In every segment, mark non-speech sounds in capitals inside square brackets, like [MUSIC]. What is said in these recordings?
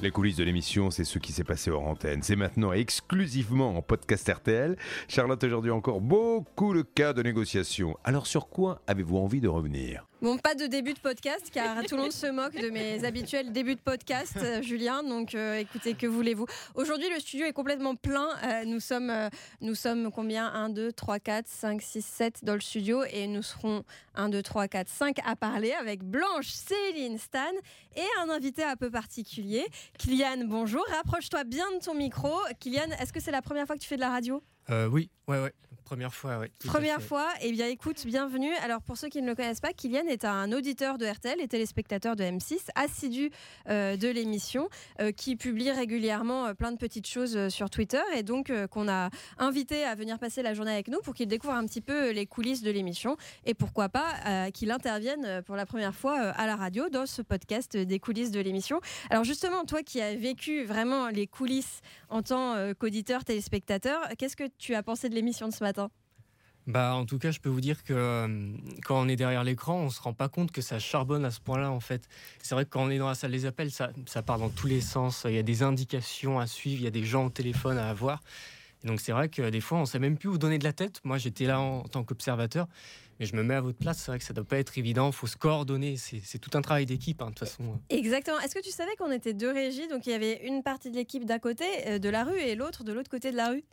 Les coulisses de l'émission, c'est ce qui s'est passé hors antenne. C'est maintenant exclusivement en podcast RTL. Charlotte, aujourd'hui encore beaucoup de cas de négociation. Alors sur quoi avez-vous envie de revenir? Bon, pas de début de podcast, car tout le monde se moque de mes habituels débuts de podcast, euh, Julien. Donc, euh, écoutez, que voulez-vous? Aujourd'hui, le studio est complètement plein. Euh, nous sommes, euh, nous sommes combien? 1, 2, 3, 4, 5, 6, 7 dans le studio. Et nous serons 1, 2, 3, 4, 5 à parler avec Blanche, Céline, Stan et un invité un peu particulier. Kylian, bonjour. Rapproche-toi bien de ton micro. Kylian, est-ce que c'est la première fois que tu fais de la radio? Oui, ouais, ouais. Première fois, à Première fois, eh bien écoute, bienvenue. Alors pour ceux qui ne le connaissent pas, Kylian est un auditeur de RTL et téléspectateur de M6, assidu euh, de l'émission, euh, qui publie régulièrement euh, plein de petites choses sur Twitter et donc qu'on a invité à venir passer la journée avec nous pour qu'il découvre un petit peu les coulisses de l'émission et pourquoi pas qu'il intervienne pour la première fois à la radio dans ce podcast des coulisses de l'émission. Alors justement, toi qui as vécu vraiment les coulisses en tant qu'auditeur, téléspectateur, qu'est-ce que tu as pensé de l'émission de ce matin? Bah, en tout cas, je peux vous dire que euh, quand on est derrière l'écran, on se rend pas compte que ça charbonne à ce point-là, en fait. C'est vrai que quand on est dans la salle des appels, ça, ça part dans tous les sens. Il y a des indications à suivre, il y a des gens au téléphone à avoir. Et donc, c'est vrai que des fois, on sait même plus où donner de la tête. Moi, j'étais là en, tant qu'observateur, mais je me mets à votre place. C'est vrai que ça doit pas être évident. Il faut se coordonner. C'est tout un travail d'équipe, hein, de toute façon. Exactement. Est-ce que tu savais qu'on était deux régies? Donc il y avait une partie de l'équipe d'un côté euh, de la rue et l'autre de l'autre côté de la rue?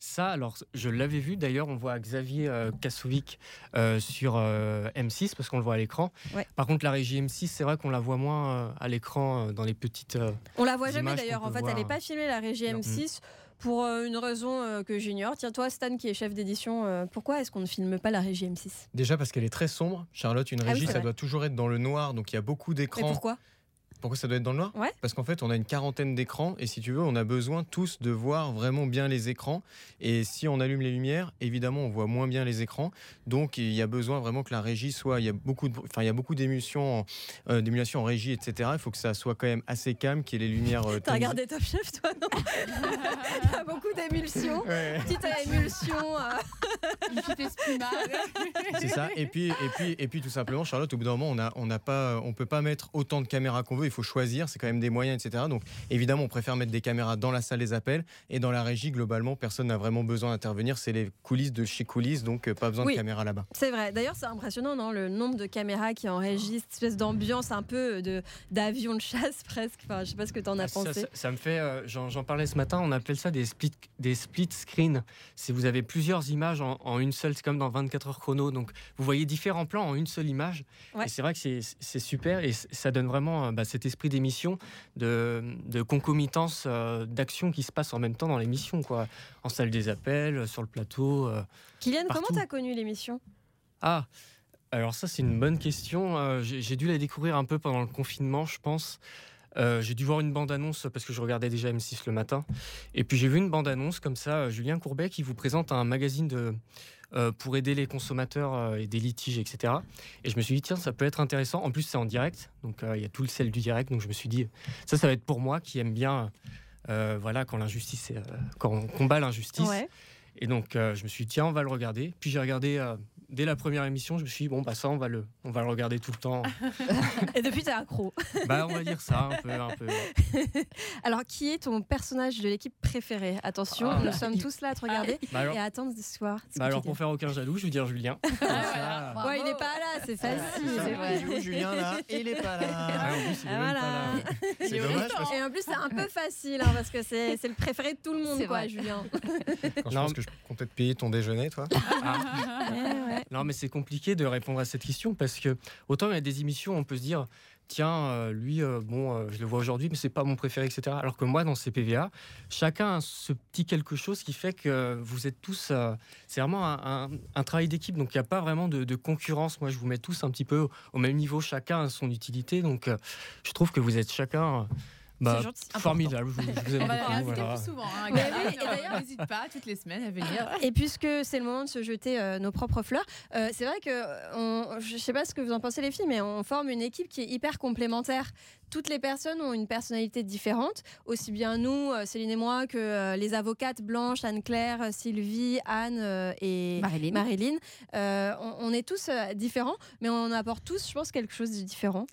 Ça, alors, je l'avais vu. D'ailleurs, on voit Xavier euh, Kasovic euh, sur euh, M6 parce qu'on le voit à l'écran. Ouais. Par contre, la régie M6, c'est vrai qu'on la voit moins euh, à l'écran euh, dans les petites. euh, On la voit jamais d'ailleurs. En fait, elle n'est pas filmée la régie Non. M6 pour une raison que j'ignore. Tiens, toi, Stan, qui est chef d'édition, pourquoi est-ce qu'on ne filme pas la régie M6 Déjà parce qu'elle est très sombre. Charlotte, une Ah oui, régie, ça vrai. doit toujours être dans le noir, donc il y a beaucoup Mais d'écrans. pourquoi? Pourquoi ça doit être dans le noir Ouais. Parce qu'en fait, on a une quarantaine d'écrans et si tu veux, on a besoin tous de voir vraiment bien les écrans. Et si on allume les lumières, évidemment, on voit moins bien les écrans. Donc, il y a besoin vraiment que la régie soit. Il y a beaucoup, de, enfin, il y a beaucoup d'émulsions, en- euh, d'émulation en régie, etc. Il faut que ça soit quand même assez calme, qu'il y ait les lumières. euh, [LAUGHS] T'as regardé Top Chef, toi, non [LAUGHS] T'as beaucoup d'émulsions. Ouais. Petite émulsion. euh. [LAUGHS] C'est ça. Et puis, et puis, et puis, tout simplement, Charlotte, au bout d'un moment, on n'a on n'a pas, on peut pas mettre autant de caméras qu'on veut. Il faut choisir. C'est quand même des moyens, etc. Donc, évidemment, on préfère mettre des caméras dans la salle des appels et dans la régie. Globalement, personne n'a vraiment besoin d'intervenir. C'est les coulisses de chez coulisses, donc euh, pas besoin Oui. de caméra là-bas. C'est vrai. D'ailleurs, c'est impressionnant, non Le nombre de caméras qui enregistrent, cette espèce d'ambiance un peu de d'avion de chasse [LAUGHS] presque. Enfin, je sais pas ce que t'en as Ah, pensé. ça- ça me fait. euh, J'en j'en parlais ce matin. On appelle ça des split, des split screens. Si vous avez plusieurs images en, en une seule, c'est comme dans 24 heures chrono. Donc, vous voyez différents plans en une seule image. Ouais. Et c'est vrai que c'est c'est super et ça donne vraiment euh, bah, cet esprit d'émission, de, de concomitance euh, d'action qui se passe en même temps dans l'émission, quoi. En salle des appels, euh, sur le plateau. euh. Kylian, partout. comment t'as connu l'émission? Ah, alors ça c'est une bonne question. Euh, j'ai dû la découvrir un peu pendant le confinement, je pense. Euh, j'ai dû voir une bande-annonce parce que je regardais déjà M6 le matin. Et puis j'ai vu une bande-annonce comme ça, euh, Julien Courbet qui vous présente un magazine de, euh, pour aider les consommateurs et des litiges, etc. Et je me suis dit, tiens, ça peut être intéressant. En plus, c'est en direct, donc il y a tout le sel du direct. Donc je me suis dit, ça, ça va être pour moi qui aime bien, voilà, quand l'injustice, quand on combat l'injustice. Ouais. Et donc, je me suis dit, tiens, on va le regarder. Puis j'ai regardé dès la première émission, je me suis dit, bon, bah ça, on va le, on va le regarder tout le temps. [LAUGHS] Et depuis, t'es accro. bah, on va dire ça, un peu, un peu. ouais. [LAUGHS] Alors, qui est ton personnage de l'équipe préféré Attention, Ah, nous sommes il- tous là à te regarder Bah alors, et à attendre ce soir. Bah alors, pour faire aucun jaloux, je vais dire Julien. Ça, Bravo. Ouais, il est pas là, c'est facile. Vrai. Julien là Il est pas ah, là. en plus, il est Ah, même voilà. pas là. C'est dommage parce Et en plus, c'est un peu facile hein, parce que c'est c'est le préféré de tout le monde, quoi, vrai. Julien. quand je Non. pense que je comptais te payer ton déjeuner, toi. Ah. [LAUGHS] Ouais, Non, mais c'est compliqué de répondre à cette question parce que autant il y a des émissions, on peut se dire, tiens, euh, lui, euh, bon, euh, je le vois aujourd'hui, mais c'est pas mon préféré, etc. Alors que moi, dans ces PVA, chacun a ce petit quelque chose qui fait que vous êtes tous. c'est vraiment un, un- travail d'équipe, donc il n'y a pas vraiment de, de concurrence. Moi, je vous mets tous un petit peu au même niveau, chacun a son utilité, donc je trouve que vous êtes chacun. Bah, formidable, je vous, je vous [LAUGHS] aime On va beaucoup. l'inviter voilà. plus souvent. Hein, oui, et d'ailleurs- N'hésite pas toutes les semaines à venir. [LAUGHS] Et puisque c'est le moment de se jeter euh, nos propres fleurs, euh, c'est vrai que on, je sais pas ce que vous en pensez les filles, mais on forme une équipe qui est hyper complémentaire. Toutes les personnes ont une personnalité différente, aussi bien nous, euh, Céline et moi, que euh, les avocates Blanche, Anne-Claire, Sylvie, Anne et Marilyn. Marilyn. Euh, on, on est tous différents, mais on apporte tous, je pense, quelque chose de différent.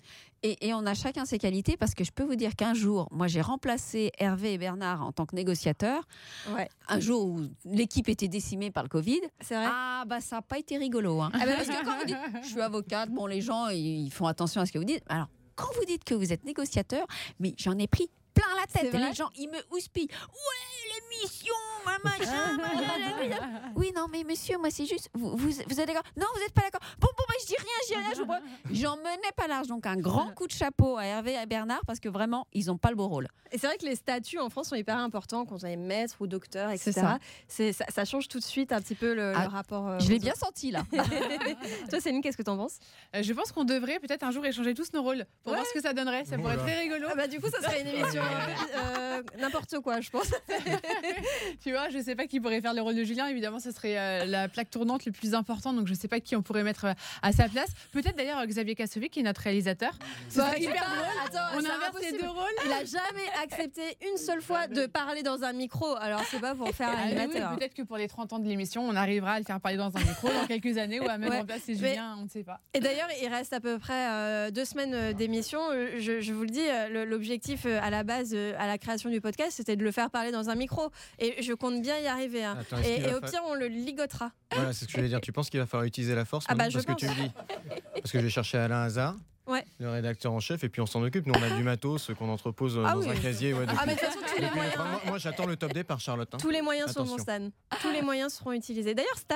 Et, et on a chacun ses qualités parce que je peux vous dire qu'un jour, moi j'ai remplacé Hervé et Bernard en tant que négociateur. Ouais. Un jour où l'équipe était décimée par le Covid. C'est vrai. Ah bah ça n'a pas été rigolo. hein. Ah bah Parce que [LAUGHS] quand vous dites, je suis avocate, bon les gens ils font attention à ce que vous dites. Alors quand vous dites que vous êtes négociateur, mais j'en ai pris plein la tête. Et les gens ils me houspillent. Ouais l'émission, ma machin. blablabla. [LAUGHS] oui non mais monsieur moi c'est juste vous, vous, vous êtes d'accord? Non vous n'êtes pas d'accord. Bon bon bah je dis rien, je dis rien. je promets. J'en menais pas large. Donc un grand coup de chapeau à Hervé et à Bernard parce que vraiment ils ont pas le beau rôle. Et c'est vrai que les statuts en France sont hyper importants quand on est maître ou docteur, etc. C'est ça. C'est ça, ça change tout de suite un petit peu le, le Ah, rapport. euh, Je l'ai bien senti là. [LAUGHS] Toi, Céline, qu'est-ce que t'en penses? Euh, Je pense qu'on devrait peut-être un jour échanger tous nos rôles pour Ouais. voir ce que ça donnerait. Ça pourrait être très rigolo. ah bah, Du coup, ça serait une émission euh, n'importe quoi, je pense. [LAUGHS] Tu vois, je sais pas qui pourrait faire le rôle de Julien. Évidemment, ce serait euh, la plaque tournante le plus importante. Donc, je sais pas qui on pourrait mettre euh, à sa place. Peut-être d'ailleurs Xavier Kassovic, qui est notre réalisateur. Bah, sais hyper drôle. Attends, On c'est inverse les deux rôles. Il a jamais accepté une seule fois de parler dans un micro. Alors, c'est pas pour faire Ah oui, animateur. Peut-être que pour les 30 ans de l'émission, on arrivera à le faire parler dans un micro dans quelques années ou à même Ouais. remplacer Mais- Julien, on ne sait pas. Et d'ailleurs, il reste à peu près euh, deux semaines d'émission. Je, je vous le dis, l'objectif à la base, euh, à la création du podcast, c'était de le faire parler dans un micro. Et je compte bien y arriver. hein. Attends, Et, au pire, on le ligotera. Voilà, c'est ce que je voulais dire. Tu penses qu'il va falloir utiliser la force Ah bah, Parce que tu me dis. Parce que je vais chercher Alain Hazard. Le rédacteur en chef, et puis on s'en occupe. Nous, on a du matos qu'on entrepose euh, Ah dans oui. un casier. Ouais, depuis- Ah, mais de toute façon, tous les moyens. moi, moi, j'attends le top D par Charlotte. hein. Tous les moyens sont bons, Attention. Stan. Tous les moyens seront utilisés. D'ailleurs, Stan,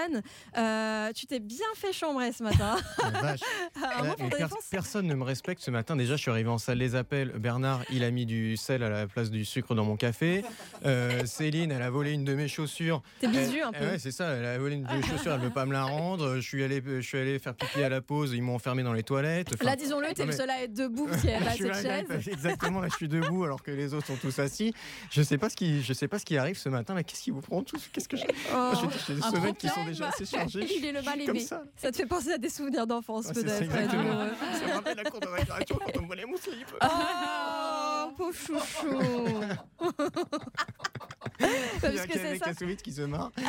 euh, tu t'es bien fait chambrer ce matin. [LAUGHS] La vache. [LAUGHS] Là, per- personne ne me respecte ce matin. Déjà, je suis arrivé en salle des appels. Bernard, il a mis du sel à la place du sucre dans mon café. Euh, Céline, elle a volé une de mes chaussures. T'es bisu un peu. Ouais, c'est ça. Elle a volé une de mes chaussures. Elle veut pas me la rendre. Je suis allé, je suis allé faire pipi à la pause. Ils m'ont enfermé dans les toilettes. Enfin, Là, disons-le, mais- à être debout [LAUGHS] je pas suis cette chaise. exactement. Là, je suis debout alors que les autres sont tous assis. Je sais pas ce qui, je sais pas ce qui arrive ce matin. Là, qu'est-ce qui vous prend tous Qu'est-ce que je... Oh, J'ai j'ai des semaines qui sont déjà assez chargées. [LAUGHS] Il est le mal Je aimé. ça. ça te fait penser à des souvenirs d'enfance, ça, peut-être. exactement. Ça me rappelle la cour de récréation quand on volait mon slip. Oh, pauvre chouchou. [LAUGHS] Il y a Parce que c'est Kevin ça. Kassovitz qui se marre. [LAUGHS]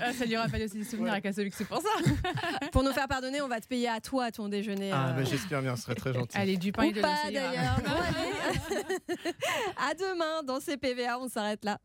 Ah, ça lui rappelle aussi des souvenirs à Kassovic, c'est pour ça. [LAUGHS] Pour nous faire pardonner, on va te payer à toi ton déjeuner. Ah, euh, bah, j'espère bien, ce serait très gentil. Allez, du pain Ou et de l'eau, pas d'ailleurs. [LAUGHS] À demain dans CPVA, on s'arrête là.